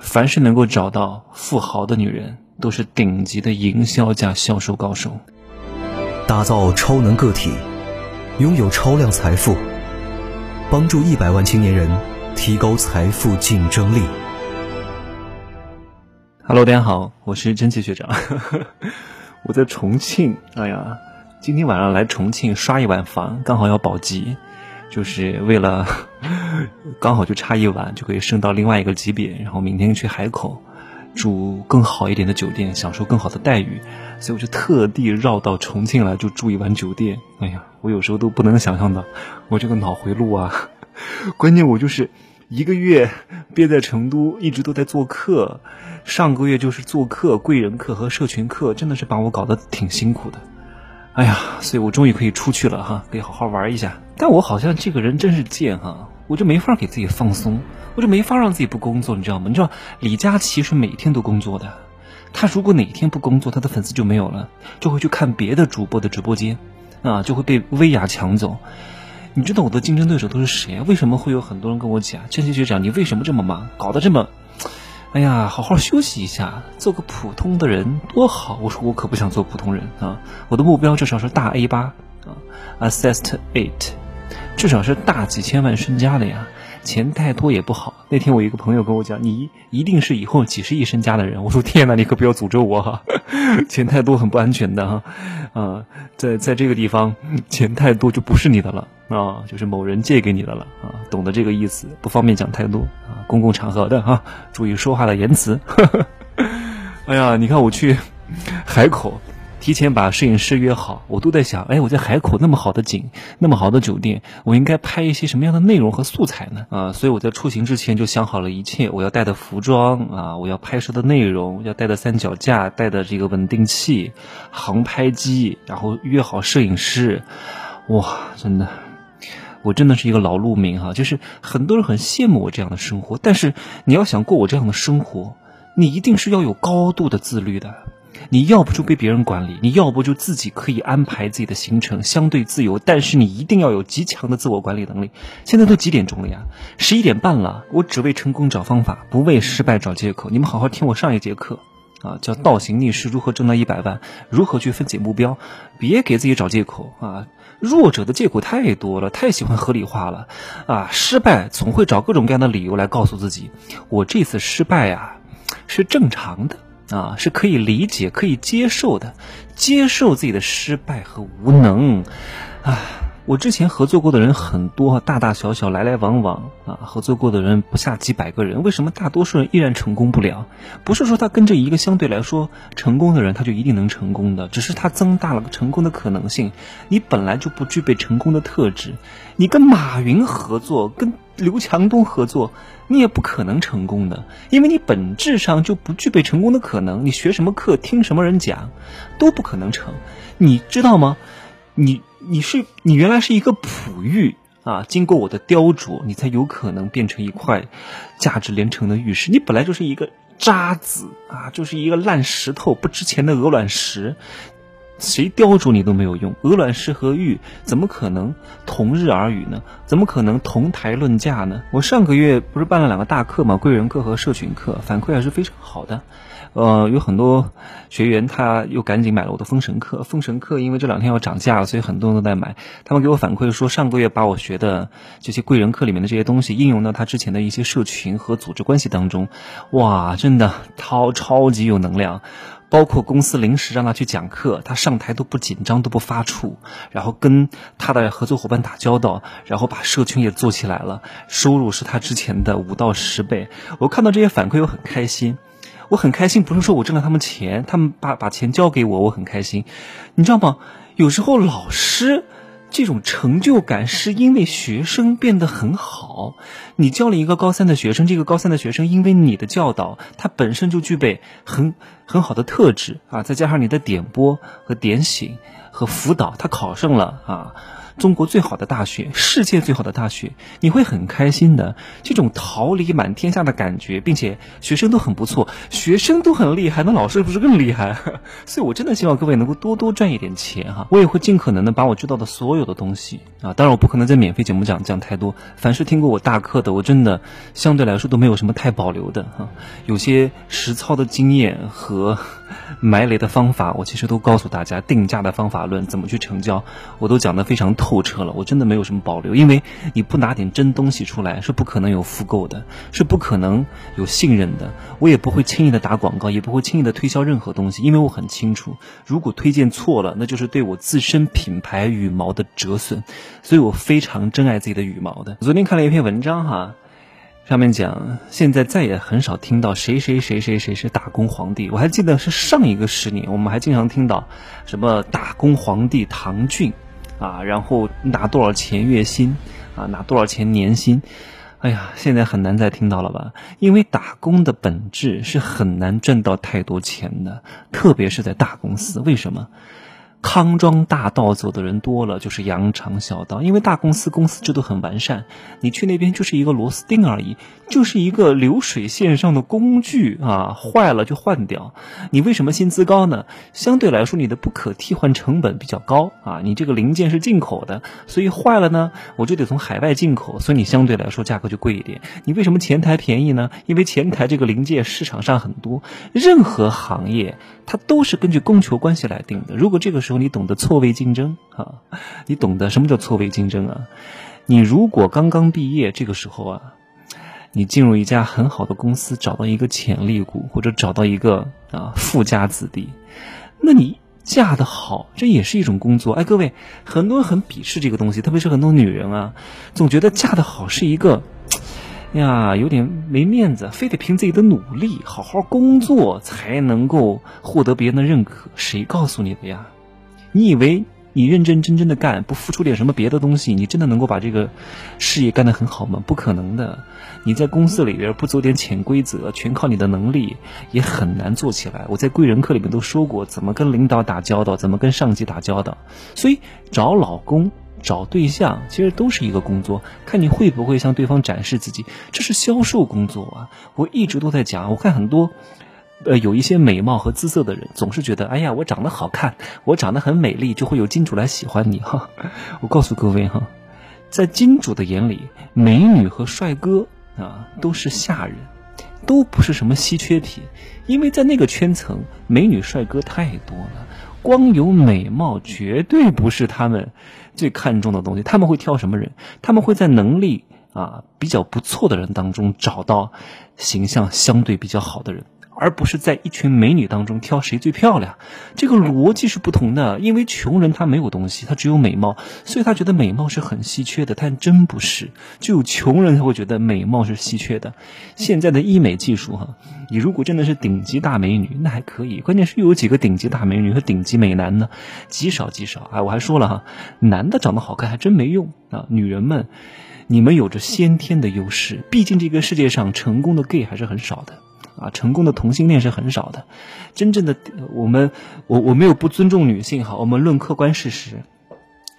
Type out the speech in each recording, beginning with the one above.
凡是能够找到富豪的女人，都是顶级的营销加销售高手。打造超能个体，拥有超量财富，帮助一百万青年人提高财富竞争力。Hello，大家好，我是蒸汽学长，我在重庆。哎呀，今天晚上来重庆刷一晚房，刚好要保级。就是为了 刚好就差一晚就可以升到另外一个级别，然后明天去海口住更好一点的酒店，享受更好的待遇，所以我就特地绕到重庆来就住一晚酒店。哎呀，我有时候都不能想象到我这个脑回路啊！关键我就是一个月憋在成都，一直都在做客，上个月就是做客贵人课和社群课，真的是把我搞得挺辛苦的。哎呀，所以我终于可以出去了哈，可以好好玩一下。但我好像这个人真是贱哈，我就没法给自己放松，我就没法让自己不工作，你知道吗？你知道李佳琦是每天都工作的，他如果哪天不工作，他的粉丝就没有了，就会去看别的主播的直播间，啊，就会被薇娅抢走。你知道我的竞争对手都是谁？为什么会有很多人跟我讲，千千学长，你为什么这么忙，搞得这么？哎呀，好好休息一下，做个普通的人多好。我说我可不想做普通人啊，我的目标至少是大 A 八啊，Assist Eight，至少是大几千万身家的呀。钱太多也不好。那天我一个朋友跟我讲，你一定是以后几十亿身家的人。我说天哪，你可不要诅咒我哈，钱太多很不安全的哈。啊，在在这个地方，钱太多就不是你的了啊，就是某人借给你的了啊，懂得这个意思，不方便讲太多啊，公共场合的哈，注意说话的言辞。哎呀，你看我去海口。提前把摄影师约好，我都在想，哎，我在海口那么好的景，那么好的酒店，我应该拍一些什么样的内容和素材呢？啊，所以我在出行之前就想好了一切，我要带的服装啊，我要拍摄的内容，要带的三脚架，带的这个稳定器，航拍机，然后约好摄影师，哇，真的，我真的是一个老路民哈，就是很多人很羡慕我这样的生活，但是你要想过我这样的生活，你一定是要有高度的自律的。你要不就被别人管理，你要不就自己可以安排自己的行程，相对自由。但是你一定要有极强的自我管理能力。现在都几点钟了呀？十一点半了。我只为成功找方法，不为失败找借口。你们好好听我上一节课，啊，叫倒行逆施，如何挣到一百万，如何去分解目标，别给自己找借口啊！弱者的借口太多了，太喜欢合理化了，啊，失败总会找各种各样的理由来告诉自己，我这次失败啊，是正常的。啊，是可以理解、可以接受的，接受自己的失败和无能，啊。我之前合作过的人很多，大大小小来来往往啊，合作过的人不下几百个人。为什么大多数人依然成功不了？不是说他跟着一个相对来说成功的人，他就一定能成功的，只是他增大了成功的可能性。你本来就不具备成功的特质，你跟马云合作，跟刘强东合作，你也不可能成功的，因为你本质上就不具备成功的可能。你学什么课，听什么人讲，都不可能成。你知道吗？你你是你原来是一个璞玉啊，经过我的雕琢，你才有可能变成一块价值连城的玉石。你本来就是一个渣子啊，就是一个烂石头，不值钱的鹅卵石，谁雕琢你都没有用。鹅卵石和玉怎么可能同日而语呢？怎么可能同台论价呢？我上个月不是办了两个大课嘛？贵人课和社群课，反馈还是非常好的。呃，有很多学员他又赶紧买了我的封神课。封神课因为这两天要涨价了，所以很多人都在买。他们给我反馈说，上个月把我学的这些贵人课里面的这些东西应用到他之前的一些社群和组织关系当中，哇，真的超超级有能量。包括公司临时让他去讲课，他上台都不紧张，都不发怵，然后跟他的合作伙伴打交道，然后把社群也做起来了，收入是他之前的五到十倍。我看到这些反馈，我很开心。我很开心，不是说我挣了他们钱，他们把把钱交给我，我很开心。你知道吗？有时候老师这种成就感是因为学生变得很好。你教了一个高三的学生，这个高三的学生因为你的教导，他本身就具备很很好的特质啊，再加上你的点拨和点醒和辅导，他考上了啊。中国最好的大学，世界最好的大学，你会很开心的。这种桃李满天下的感觉，并且学生都很不错，学生都很厉害，那老师不是更厉害？所以我真的希望各位能够多多赚一点钱哈。我也会尽可能的把我知道的所有的东西啊，当然我不可能在免费节目讲讲太多。凡是听过我大课的，我真的相对来说都没有什么太保留的哈。有些实操的经验和埋雷的方法，我其实都告诉大家，定价的方法论怎么去成交，我都讲得非常透彻了。我真的没有什么保留，因为你不拿点真东西出来，是不可能有复购的，是不可能有信任的。我也不会轻易的打广告，也不会轻易的推销任何东西，因为我很清楚，如果推荐错了，那就是对我自身品牌羽毛的折损。所以我非常珍爱自己的羽毛的。昨天看了一篇文章哈。上面讲，现在再也很少听到谁谁谁谁谁是打工皇帝。我还记得是上一个十年，我们还经常听到什么打工皇帝唐骏，啊，然后拿多少钱月薪，啊，拿多少钱年薪。哎呀，现在很难再听到了吧？因为打工的本质是很难挣到太多钱的，特别是在大公司。为什么？康庄大道走的人多了，就是羊肠小道。因为大公司公司制度很完善，你去那边就是一个螺丝钉而已，就是一个流水线上的工具啊，坏了就换掉。你为什么薪资高呢？相对来说，你的不可替换成本比较高啊，你这个零件是进口的，所以坏了呢，我就得从海外进口，所以你相对来说价格就贵一点。你为什么前台便宜呢？因为前台这个零件市场上很多，任何行业它都是根据供求关系来定的。如果这个时候你懂得错位竞争啊？你懂得什么叫错位竞争啊？你如果刚刚毕业，这个时候啊，你进入一家很好的公司，找到一个潜力股，或者找到一个啊富家子弟，那你嫁得好，这也是一种工作。哎，各位，很多人很鄙视这个东西，特别是很多女人啊，总觉得嫁得好是一个呀有点没面子，非得凭自己的努力好好工作才能够获得别人的认可。谁告诉你的呀？你以为你认认真真的干，不付出点什么别的东西，你真的能够把这个事业干得很好吗？不可能的。你在公司里边不走点潜规则，全靠你的能力，也很难做起来。我在贵人课里面都说过，怎么跟领导打交道，怎么跟上级打交道。所以找老公、找对象，其实都是一个工作，看你会不会向对方展示自己。这是销售工作啊！我一直都在讲，我看很多。呃，有一些美貌和姿色的人，总是觉得，哎呀，我长得好看，我长得很美丽，就会有金主来喜欢你哈。我告诉各位哈，在金主的眼里，美女和帅哥啊都是下人，都不是什么稀缺品，因为在那个圈层，美女帅哥太多了，光有美貌绝对不是他们最看重的东西。他们会挑什么人？他们会在能力啊比较不错的人当中找到形象相对比较好的人。而不是在一群美女当中挑谁最漂亮，这个逻辑是不同的。因为穷人他没有东西，他只有美貌，所以他觉得美貌是很稀缺的。但真不是，只有穷人才会觉得美貌是稀缺的。现在的医美技术，哈，你如果真的是顶级大美女，那还可以。关键是又有几个顶级大美女和顶级美男呢？极少极少。哎，我还说了哈，男的长得好看还真没用啊。女人们，你们有着先天的优势。毕竟这个世界上成功的 gay 还是很少的。啊，成功的同性恋是很少的，真正的我们，我我没有不尊重女性哈，我们论客观事实，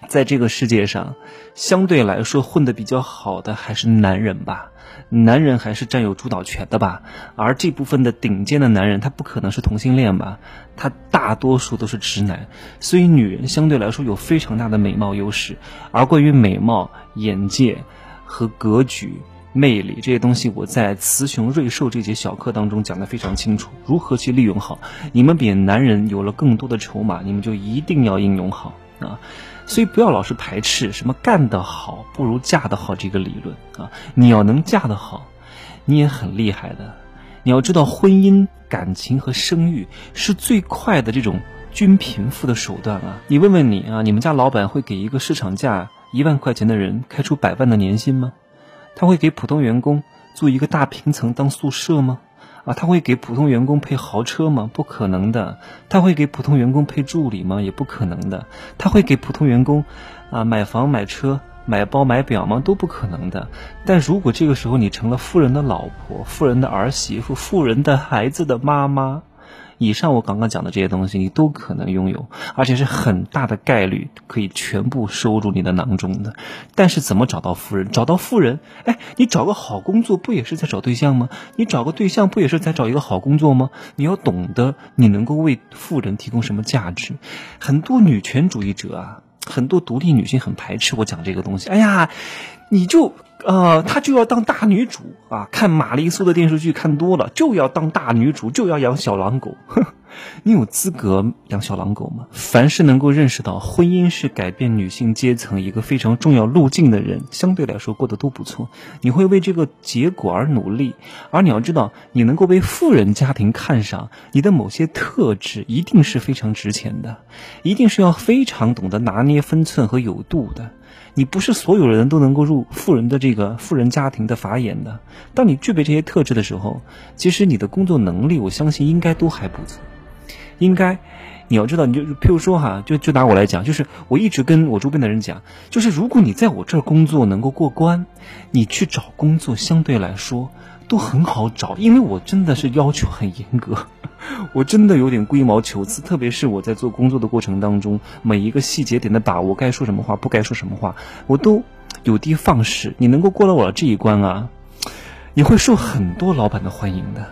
在这个世界上，相对来说混得比较好的还是男人吧，男人还是占有主导权的吧，而这部分的顶尖的男人，他不可能是同性恋吧，他大多数都是直男，所以女人相对来说有非常大的美貌优势，而关于美貌、眼界和格局。魅力这些东西，我在雌雄瑞兽这节小课当中讲的非常清楚，如何去利用好。你们比男人有了更多的筹码，你们就一定要应用好啊！所以不要老是排斥什么干得好不如嫁得好这个理论啊！你要能嫁得好，你也很厉害的。你要知道，婚姻、感情和生育是最快的这种均贫富的手段啊！你问问你啊，你们家老板会给一个市场价一万块钱的人开出百万的年薪吗？他会给普通员工租一个大平层当宿舍吗？啊，他会给普通员工配豪车吗？不可能的。他会给普通员工配助理吗？也不可能的。他会给普通员工啊买房买车买包买表吗？都不可能的。但如果这个时候你成了富人的老婆、富人的儿媳妇、富人的孩子的妈妈，以上我刚刚讲的这些东西，你都可能拥有，而且是很大的概率可以全部收入你的囊中的。但是怎么找到富人？找到富人，哎，你找个好工作不也是在找对象吗？你找个对象不也是在找一个好工作吗？你要懂得你能够为富人提供什么价值。很多女权主义者啊，很多独立女性很排斥我讲这个东西。哎呀，你就。呃，她就要当大女主啊！看玛丽苏的电视剧看多了，就要当大女主，就要养小狼狗。你有资格养小狼狗吗？凡是能够认识到婚姻是改变女性阶层一个非常重要路径的人，相对来说过得都不错。你会为这个结果而努力，而你要知道，你能够被富人家庭看上，你的某些特质一定是非常值钱的，一定是要非常懂得拿捏分寸和有度的。你不是所有人都能够入富人的这个富人家庭的法眼的。当你具备这些特质的时候，其实你的工作能力，我相信应该都还不错。应该，你要知道，你就譬如说哈，就就拿我来讲，就是我一直跟我周边的人讲，就是如果你在我这儿工作能够过关，你去找工作相对来说都很好找，因为我真的是要求很严格。我真的有点龟毛求疵，特别是我在做工作的过程当中，每一个细节点的把握，该说什么话，不该说什么话，我都有的放矢。你能够过了我的这一关啊，你会受很多老板的欢迎的。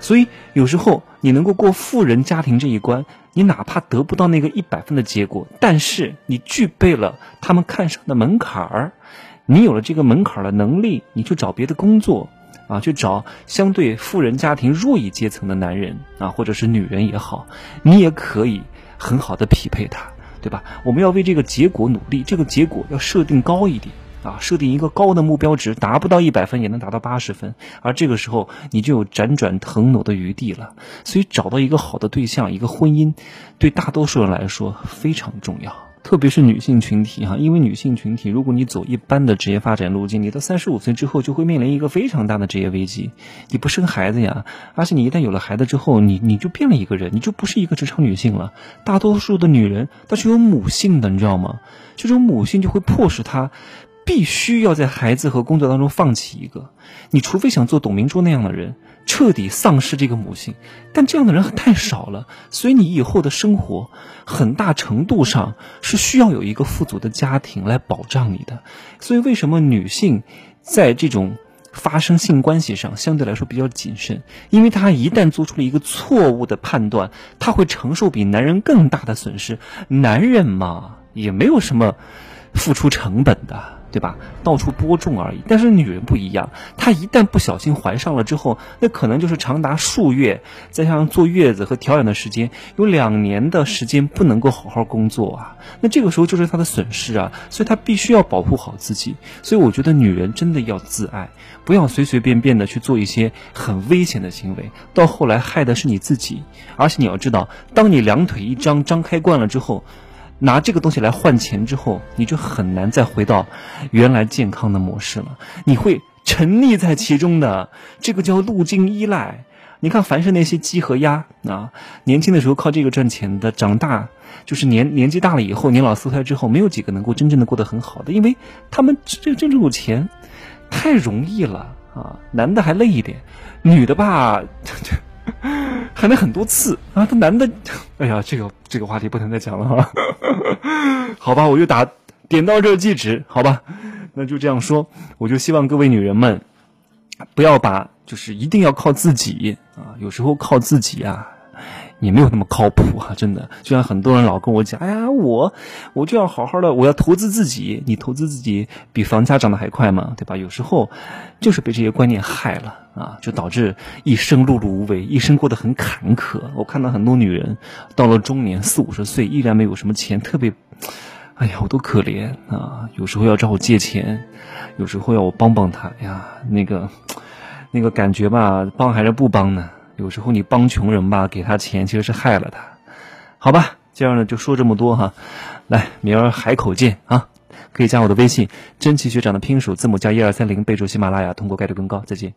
所以有时候你能够过富人家庭这一关，你哪怕得不到那个一百分的结果，但是你具备了他们看上的门槛儿，你有了这个门槛儿的能力，你去找别的工作。啊，去找相对富人家庭弱一阶层的男人啊，或者是女人也好，你也可以很好的匹配他，对吧？我们要为这个结果努力，这个结果要设定高一点啊，设定一个高的目标值，达不到一百分也能达到八十分，而这个时候你就有辗转腾挪的余地了。所以找到一个好的对象，一个婚姻，对大多数人来说非常重要。特别是女性群体哈，因为女性群体，如果你走一般的职业发展路径，你到三十五岁之后就会面临一个非常大的职业危机。你不生孩子呀，而且你一旦有了孩子之后，你你就变了一个人，你就不是一个职场女性了。大多数的女人她是有母性的，你知道吗？这种母性就会迫使她。必须要在孩子和工作当中放弃一个，你除非想做董明珠那样的人，彻底丧失这个母性，但这样的人太少了，所以你以后的生活很大程度上是需要有一个富足的家庭来保障你的。所以为什么女性在这种发生性关系上相对来说比较谨慎？因为她一旦做出了一个错误的判断，她会承受比男人更大的损失。男人嘛，也没有什么付出成本的。对吧？到处播种而已。但是女人不一样，她一旦不小心怀上了之后，那可能就是长达数月，再加上坐月子和调养的时间，有两年的时间不能够好好工作啊。那这个时候就是她的损失啊，所以她必须要保护好自己。所以我觉得女人真的要自爱，不要随随便便的去做一些很危险的行为，到后来害的是你自己。而且你要知道，当你两腿一张张开惯了之后。拿这个东西来换钱之后，你就很难再回到原来健康的模式了。你会沉溺在其中的，这个叫路径依赖。你看，凡是那些鸡和鸭啊，年轻的时候靠这个赚钱的，长大就是年 年纪大了以后，年老色衰之后，没有几个能够真正的过得很好的，因为他们这个挣这种钱太容易了啊。男的还累一点，女的吧。喊了很多次啊！他男的，哎呀，这个这个话题不能再讲了哈。好吧，我就打点到这即止，好吧，那就这样说。我就希望各位女人们，不要把就是一定要靠自己啊，有时候靠自己啊。也没有那么靠谱啊，真的。就像很多人老跟我讲，哎呀，我我就要好好的，我要投资自己。你投资自己比房价涨得还快吗？对吧？有时候就是被这些观念害了啊，就导致一生碌碌无为，一生过得很坎坷。我看到很多女人到了中年四五十岁，依然没有什么钱，特别，哎呀，我都可怜啊。有时候要找我借钱，有时候要我帮帮她呀，那个那个感觉吧，帮还是不帮呢？有时候你帮穷人吧，给他钱其实是害了他，好吧？今儿呢就说这么多哈，来，明儿海口见啊！可以加我的微信，真奇学长的拼数字母加一二三零，备注喜马拉雅，通过概率更高。再见。